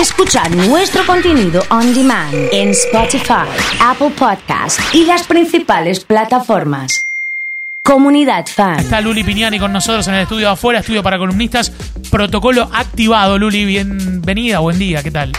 Escuchar nuestro contenido on demand en Spotify, Apple Podcast y las principales plataformas. Comunidad Fan. Está Luli Piñani con nosotros en el estudio de afuera, estudio para columnistas. Protocolo activado, Luli. Bienvenida, buen día, ¿qué tal?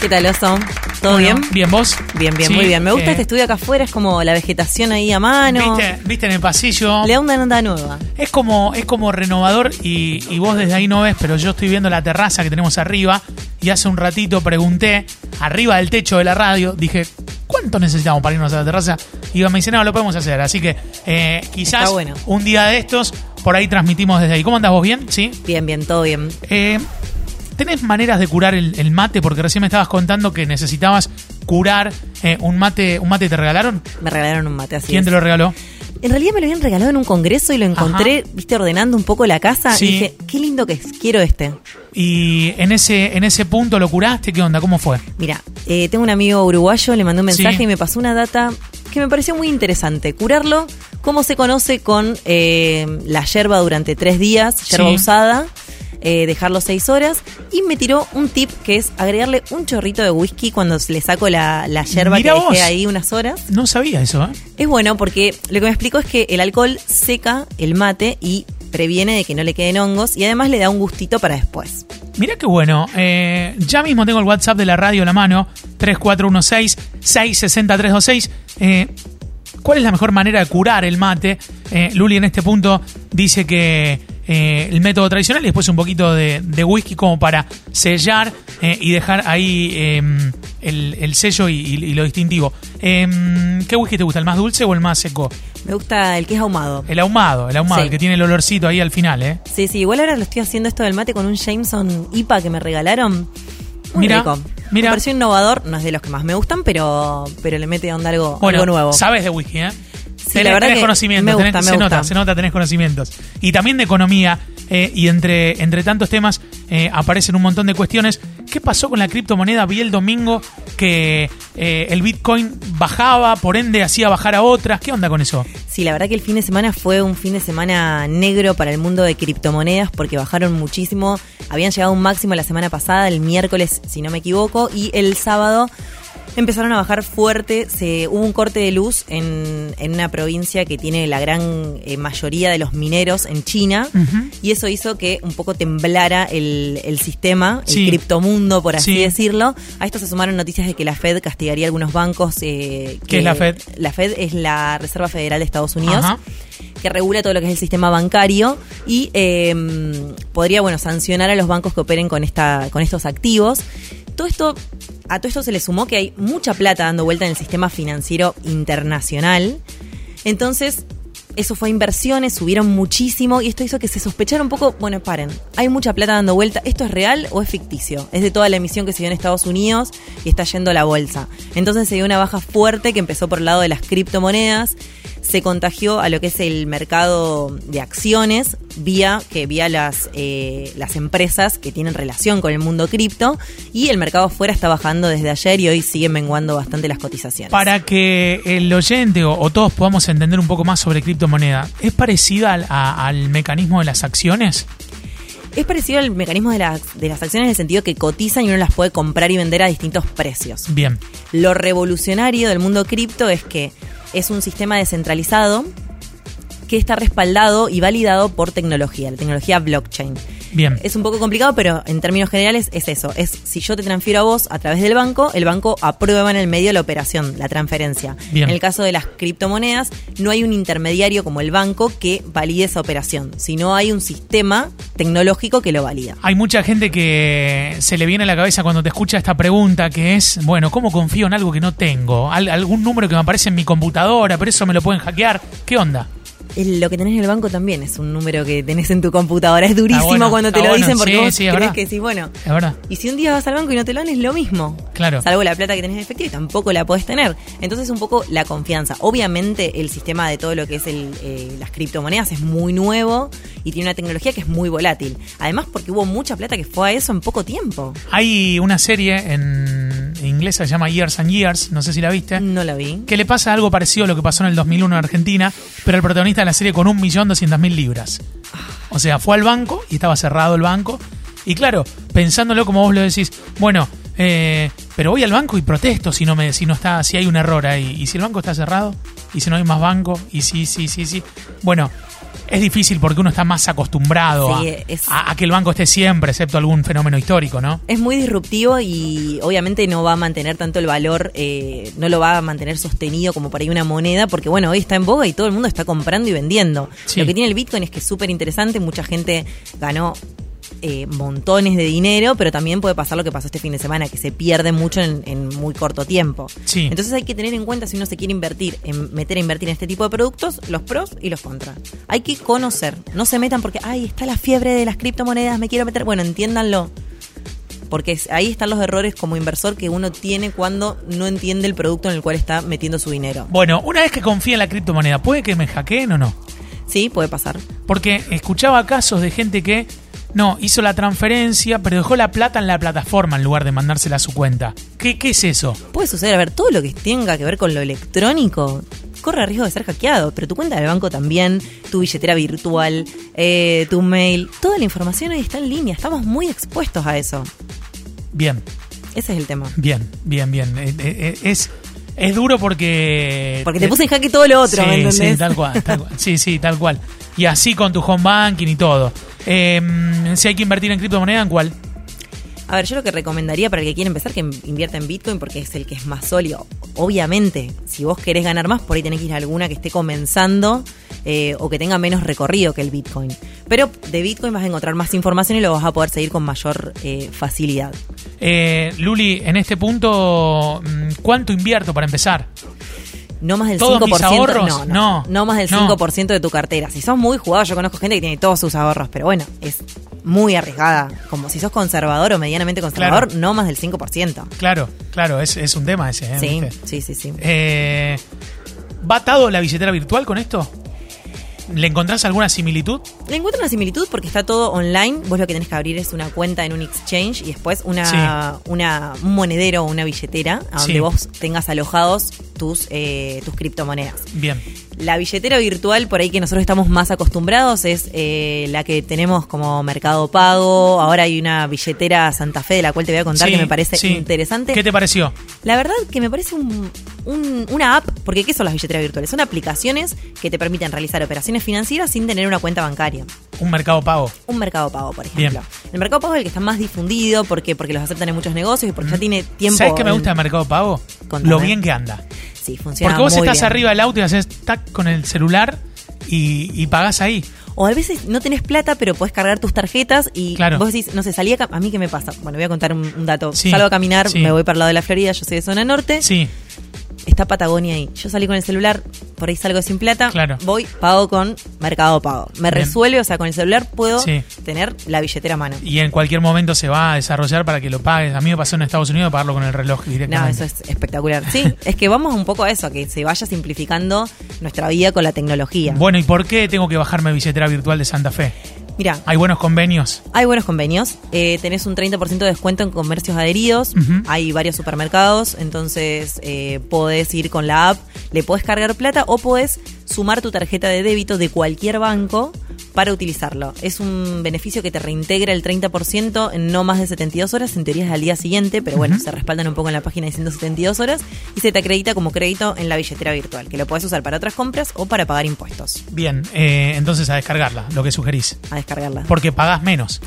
¿Qué tal, Oso? ¿Todo Bueno, bien? Bien, ¿vos? Bien, bien, Sí, muy bien. Me gusta eh, este estudio acá afuera, es como la vegetación ahí a mano. ¿Viste, viste en el pasillo? Le da una onda nueva. Es como, es como renovador y, y vos desde ahí no ves, pero yo estoy viendo la terraza que tenemos arriba y hace un ratito pregunté, arriba del techo de la radio, dije, ¿cuánto necesitamos para irnos a la terraza? Y me dice, no, lo podemos hacer. Así que eh, quizás bueno. un día de estos, por ahí transmitimos desde ahí. ¿Cómo andás vos? ¿Bien? ¿Sí? Bien, bien, todo bien. Eh, ¿Tenés maneras de curar el, el mate? Porque recién me estabas contando que necesitabas curar eh, un mate. ¿Un mate te regalaron? Me regalaron un mate así. ¿Quién es. te lo regaló? En realidad me lo habían regalado en un congreso y lo encontré, viste, ordenando un poco la casa. Sí. Y dije, qué lindo que es, quiero este. Y en ese, en ese punto lo curaste, ¿qué onda? ¿Cómo fue? Mira, eh, tengo un amigo uruguayo, le mandé un mensaje Sí. y me pasó una data que me pareció muy interesante. Curarlo, cómo se conoce con eh, la yerba durante tres días, yerba Sí. usada, eh, dejarlo seis horas. Y me tiró un tip que es agregarle un chorrito de whisky cuando le saco la, la yerba Mirá que dejé vos. ahí unas horas. No sabía eso, ¿eh? Es bueno porque lo que me explicó es que el alcohol seca el mate y previene de que no le queden hongos y además le da un gustito para después. Mirá qué bueno. Eh, ya mismo tengo el WhatsApp de la radio a la mano, 3416-660-326. Eh, ¿Cuál es la mejor manera de curar el mate? Eh, Luli en este punto dice que eh, el método tradicional y después un poquito de, de whisky como para sellar eh, y dejar ahí eh, el, el sello y, y- y lo distintivo. Eh, ¿Qué whisky te gusta? ¿El más dulce o el más seco? Me gusta el que es ahumado. El ahumado, el ahumado, Sí. el que tiene el olorcito ahí al final, ¿eh? Sí, sí, igual ahora lo estoy haciendo esto del mate con un Jameson IPA que me regalaron. Muy Mira, rico. mira. Me pareció innovador, no es de los que más me gustan, pero, pero le mete onda algo, Bueno, algo nuevo. sabes de whisky, ¿eh? Sí, tenés, la verdad tenés que conocimientos, me gusta, tenés- me se gusta. nota, se nota, tenés conocimientos. Y también de economía, eh, y entre, entre tantos temas eh, aparecen un montón de cuestiones. ¿Qué pasó con la criptomoneda? Vi el domingo que eh, el Bitcoin bajaba, por ende hacía bajar a otras. ¿Qué onda con eso? Sí, la verdad que el fin de semana fue un fin de semana negro para el mundo de criptomonedas porque bajaron muchísimo. Habían llegado a un máximo la semana pasada, el miércoles, si no me equivoco, y el sábado empezaron a bajar fuerte. Se, hubo un corte de luz en, en una provincia que tiene la gran eh, mayoría de los mineros en China, y eso hizo que un poco temblara el, el sistema, Sí. el criptomundo, por así Sí. decirlo. A esto se sumaron noticias de que la Fed castigaría algunos bancos. eh, ¿Qué es la Fed? La Fed es la Reserva Federal de Estados Unidos, Ajá. que regula todo lo que es el sistema bancario y eh, podría, bueno, sancionar a los bancos que operen con esta, con estos activos. Todo esto, a todo esto se le sumó que hay mucha plata dando vuelta en el sistema financiero internacional. Entonces, eso fue inversiones, subieron muchísimo y esto hizo que se sospechara un poco, bueno, paren, hay mucha plata dando vuelta, ¿esto es real o es ficticio? Es de toda la emisión que se dio en Estados Unidos y está yendo a la bolsa. Entonces se dio una baja fuerte que empezó por el lado de las criptomonedas, se contagió a lo que es el mercado de acciones vía que vía las eh, las empresas que tienen relación con el mundo cripto y el mercado afuera está bajando desde ayer y hoy siguen menguando bastante las cotizaciones. Para que el oyente o, o todos podamos entender un poco más sobre criptomoneda, ¿es parecida al, a- al mecanismo de las acciones? Es parecido al mecanismo de las, de las acciones en el sentido que cotizan y uno las puede comprar y vender a distintos precios. Bien. Lo revolucionario del mundo cripto es que es un sistema descentralizado que está respaldado y validado por tecnología, la tecnología blockchain. Bien. Es un poco complicado, pero en términos generales es eso. Es si yo te transfiero a vos a través del banco, el banco aprueba en el medio la operación, la transferencia. Bien. En el caso de las criptomonedas, no hay un intermediario como el banco que valide esa operación, sino hay un sistema tecnológico que lo valida. Hay mucha gente que se le viene a la cabeza cuando te escucha esta pregunta, que es, bueno, ¿cómo confío en algo que no tengo? Al- algún número que me aparece en mi computadora, pero eso me lo pueden hackear. ¿Qué onda? El- Lo que tenés en el banco también es un número que tenés en tu computadora. Es durísimo bueno, cuando te lo bueno. dicen porque Sí, vos sí, es crees que sí, bueno. Es verdad. Y si un día vas al banco y no te lo dan, es lo mismo. Claro. Salvo la plata que tenés en efectivo y tampoco la podés tener. Entonces, un poco la confianza. Obviamente, el sistema de todo lo que es el, eh, las criptomonedas es muy nuevo y tiene una tecnología que es muy volátil. Además, porque hubo mucha plata que fue a eso en poco tiempo. Hay una serie en inglesa se llama Years and Years, no sé si la viste, No la vi. que le pasa algo parecido a lo que pasó en el 2001 en Argentina, pero el protagonista de la serie con 1.200.000 libras. O sea, fue al banco y estaba cerrado el banco Y claro, pensándolo como vos lo decís, bueno, eh, pero voy al banco y protesto si no me, si no está, si hay un error ahí. Y si el banco está cerrado, y si no hay más banco, y sí, sí, sí, sí. Bueno, es difícil porque uno está más acostumbrado Sí, a, es- a- a que el banco esté siempre, excepto algún fenómeno histórico, ¿no? Es muy disruptivo y obviamente no va a mantener tanto el valor, eh, no lo va a mantener sostenido como para ir una moneda, porque bueno, hoy está en boga y todo el mundo está comprando y vendiendo. Sí. Lo que tiene el Bitcoin es que es súper interesante, mucha gente ganó eh, montones de dinero, pero también puede pasar lo que pasó este fin de semana, que se pierde mucho en, en muy corto tiempo. Sí. Entonces hay que tener en cuenta si uno se quiere invertir, en meter a invertir en este tipo de productos, los pros y los contras. Hay que conocer, no se metan porque, ay, está la fiebre de las criptomonedas, me quiero meter. Bueno, entiéndanlo. Porque ahí están los errores como inversor que uno tiene cuando no entiende el producto en el cual está metiendo su dinero. Bueno, una vez que confía en la criptomoneda, ¿puede que me hackeen o no? Sí, puede pasar. Porque escuchaba casos de gente que no hizo la transferencia, pero dejó la plata en la plataforma en lugar de mandársela a su cuenta. ¿Qué, qué es eso? Puede suceder, a ver, todo lo que tenga que ver con lo electrónico corre riesgo de ser hackeado, pero tu cuenta del banco también, tu billetera virtual, eh, tu mail, toda la información hoy está en línea, estamos muy expuestos a eso. Bien, Ese es el tema. bien, bien, bien. Eh, eh, Es, es duro porque... Porque te puse en jaque todo lo otro, sí, ¿me entendés? Sí, tal cual, tal cual. Sí, sí, tal cual. Y así con tu home banking y todo. Eh, si hay que invertir en criptomoneda, ¿en cuál? A ver, yo lo que recomendaría para el que quiere empezar que invierta en Bitcoin porque es el que es más sólido. Obviamente, si vos querés ganar más, por ahí tenés que ir a alguna que esté comenzando eh, o que tenga menos recorrido que el Bitcoin. Pero de Bitcoin vas a encontrar más información y lo vas a poder seguir con mayor eh, facilidad. Eh, Luli, en este punto, mm, ¿cuánto invierto para empezar? No más del ¿Todos 5%. mis ahorros? No, no, No. no más del No. 5% de tu cartera. Si sos muy jugado, yo conozco gente que tiene todos sus ahorros, pero bueno, es muy arriesgada. Como si sos conservador o medianamente conservador, Claro. no más del 5%. Claro, claro, es, es un tema ese. ¿eh? Sí, sí, sí, sí. Eh, ¿Va atado la billetera virtual con esto? ¿Le encontrás alguna similitud? Le encuentro una similitud porque está todo online. Vos lo que tenés que abrir es una cuenta en un exchange y después una, una un monedero o una billetera a donde Sí. vos tengas alojados tus, eh, tus criptomonedas. Bien. La billetera virtual, por ahí que nosotros estamos más acostumbrados, es eh, la que tenemos como Mercado Pago. Ahora hay una billetera Santa Fe de la cual te voy a contar Sí, que me parece sí. interesante. ¿Qué te pareció? La verdad que me parece un- un- una app, porque ¿qué son las billeteras virtuales? Son aplicaciones que te permiten realizar operaciones financieras sin tener una cuenta bancaria. Un mercado pago. Un mercado pago, por ejemplo. Bien. El mercado pago es el que está más difundido porque, porque los aceptan en muchos negocios y porque ya tiene tiempo. ¿Sabes qué me gusta de mercado pago? Contame. Lo bien que anda. Sí, funciona Porque vos muy estás bien. arriba del auto y haces tac con el celular y, y pagás ahí. O a veces no tenés plata, pero podés cargar tus tarjetas y Claro. vos decís, no sé, salí a, cam- a mí qué me pasa. Bueno, voy a contar un, un dato. Sí, Salgo a caminar, sí. me voy para el lado de la Florida, yo soy de zona norte, Sí, está Patagonia ahí. Yo salí con el celular, por ahí salgo sin plata, Claro. voy, pago con Mercado Pago. Me Bien. resuelve, o sea, con el celular puedo Sí. tener la billetera a mano. y en cualquier momento se va a desarrollar para que lo pagues. A mí me pasó en Estados Unidos pagarlo con el reloj No, directamente. eso es espectacular. Sí, es que vamos un poco a eso, a que se vaya simplificando nuestra vida con la tecnología. Bueno, ¿y por qué tengo que bajarme billetera virtual de Santa Fe? Mira, ¿Hay buenos convenios? Hay buenos convenios. Eh, tenés un 30% de descuento en comercios adheridos. Hay varios supermercados. Entonces eh, podés ir con la app, le podés cargar plata o podés sumar tu tarjeta de débito de cualquier banco para utilizarlo. Es un beneficio que te reintegra el 30% en no más de 72 horas. En teoría es al día siguiente, pero bueno, se respaldan un poco en la página diciendo 72 horas y se te acredita como crédito en la billetera virtual, que lo podés usar para otras compras o para pagar impuestos. Bien, eh, entonces a descargarla, lo que sugerís. A descargarla. Porque pagás menos.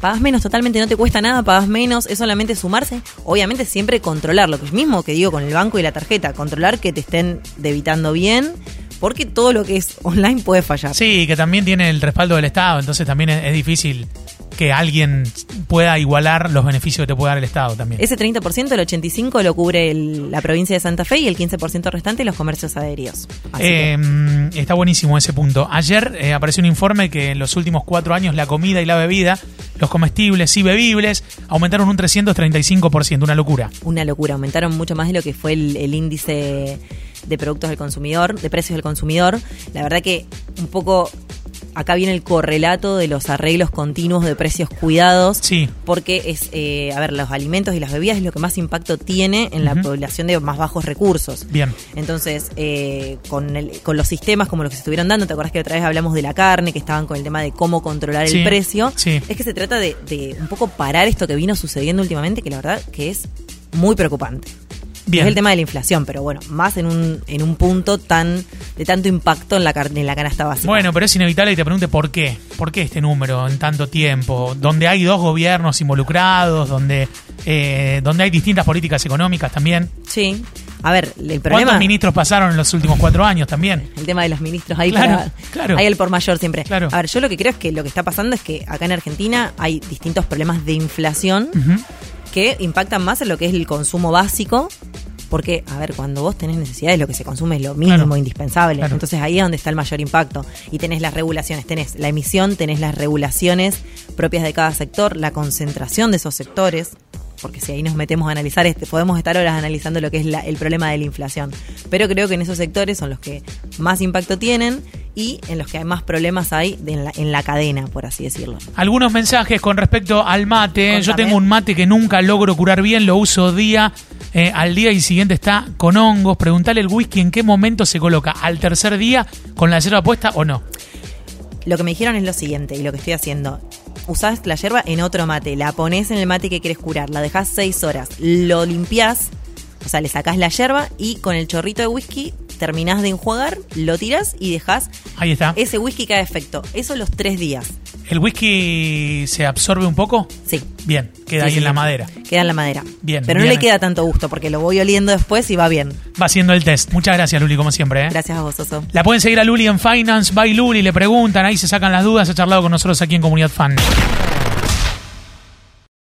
Pagas menos totalmente, no te cuesta nada, pagas menos, es solamente sumarse. Obviamente siempre controlar, lo que mismo que digo con el banco y la tarjeta, controlar que te estén debitando bien, porque todo lo que es online puede fallar. Sí, que también tiene el respaldo del Estado, entonces también es, es difícil que alguien pueda igualar los beneficios que te puede dar el Estado también. Ese 30%, el 85% lo cubre el- la provincia de Santa Fe y el 15% restante los comercios adheridos. Que- Eh, está buenísimo ese punto. Ayer eh, apareció un informe que en los últimos cuatro años la comida y la bebida, los comestibles y bebibles, aumentaron un 335%, una locura. una locura. Aumentaron mucho más de lo que fue el, el índice de productos del consumidor, de precios del consumidor. La verdad que un poco acá viene el correlato de los arreglos continuos de precios cuidados. Sí. Porque es, eh, a ver, los alimentos y las bebidas es lo que más impacto tiene en la población de más bajos recursos. Bien. Entonces, eh, con, el- con los sistemas como los que se estuvieron dando, ¿te acuerdas que otra vez hablamos de la carne, que estaban con el tema de cómo controlar Sí, el precio? sí. Es que se trata de, de un poco parar esto que vino sucediendo últimamente, que la verdad que es muy preocupante. Bien. Es el tema de la inflación, pero bueno, más en un, en un punto tan de tanto impacto en la, en la canasta básica. Bueno, pero es inevitable que te pregunte por qué. ¿Por qué este número en tanto tiempo? Donde hay dos gobiernos involucrados, donde, eh, donde hay distintas políticas económicas también. Sí. A ver, el ¿Cuántos problema... ministros pasaron en los últimos cuatro años también? El tema de los ministros ahí Claro, para- claro. ahí el por mayor siempre. Claro. A ver, yo lo que creo es que lo que está pasando es que acá en Argentina hay distintos problemas de inflación Ujú. Que impactan más en lo que es el consumo básico. Porque, a ver, cuando vos tenés necesidades, lo que se consume es lo mínimo, Claro. indispensable. Claro. Entonces ahí es donde está el mayor impacto. Y tenés las regulaciones, tenés la emisión, tenés las regulaciones propias de cada sector, la concentración de esos sectores. Porque si ahí nos metemos a analizar, este, podemos estar horas analizando lo que es la- el problema de la inflación. Pero creo que en esos sectores son los que más impacto tienen y en los que hay más problemas hay en, la, en la cadena, por así decirlo. Algunos mensajes con respecto al mate. Yo Contame. tengo un mate que nunca logro curar bien, lo uso día eh, al día y siguiente está con hongos. Preguntale el whisky en qué momento se coloca, al tercer día con la yerba puesta o no. Lo que me dijeron es lo siguiente, y lo que estoy haciendo. Usás la yerba en otro mate, la pones en el mate que quieres curar, la dejás seis horas, lo limpiás, o sea, le sacás la yerba y con el chorrito de whisky terminás de enjuagar, lo tirás y dejás Ahí está. ese whisky haga efecto. Eso los tres días. ¿El whisky se absorbe un poco? Sí. Bien, queda Sí, ahí sí, en la madera. Queda en la madera. Bien, Pero no bien le queda tanto gusto porque lo voy oliendo después y va bien. Va haciendo el test. Muchas gracias, Luli, como siempre. ¿eh? Gracias a vos, Oso. La pueden seguir a Luli en Finance by Luli, le preguntan, ahí se sacan las dudas, ha charlado con nosotros aquí en Comunidad Fan.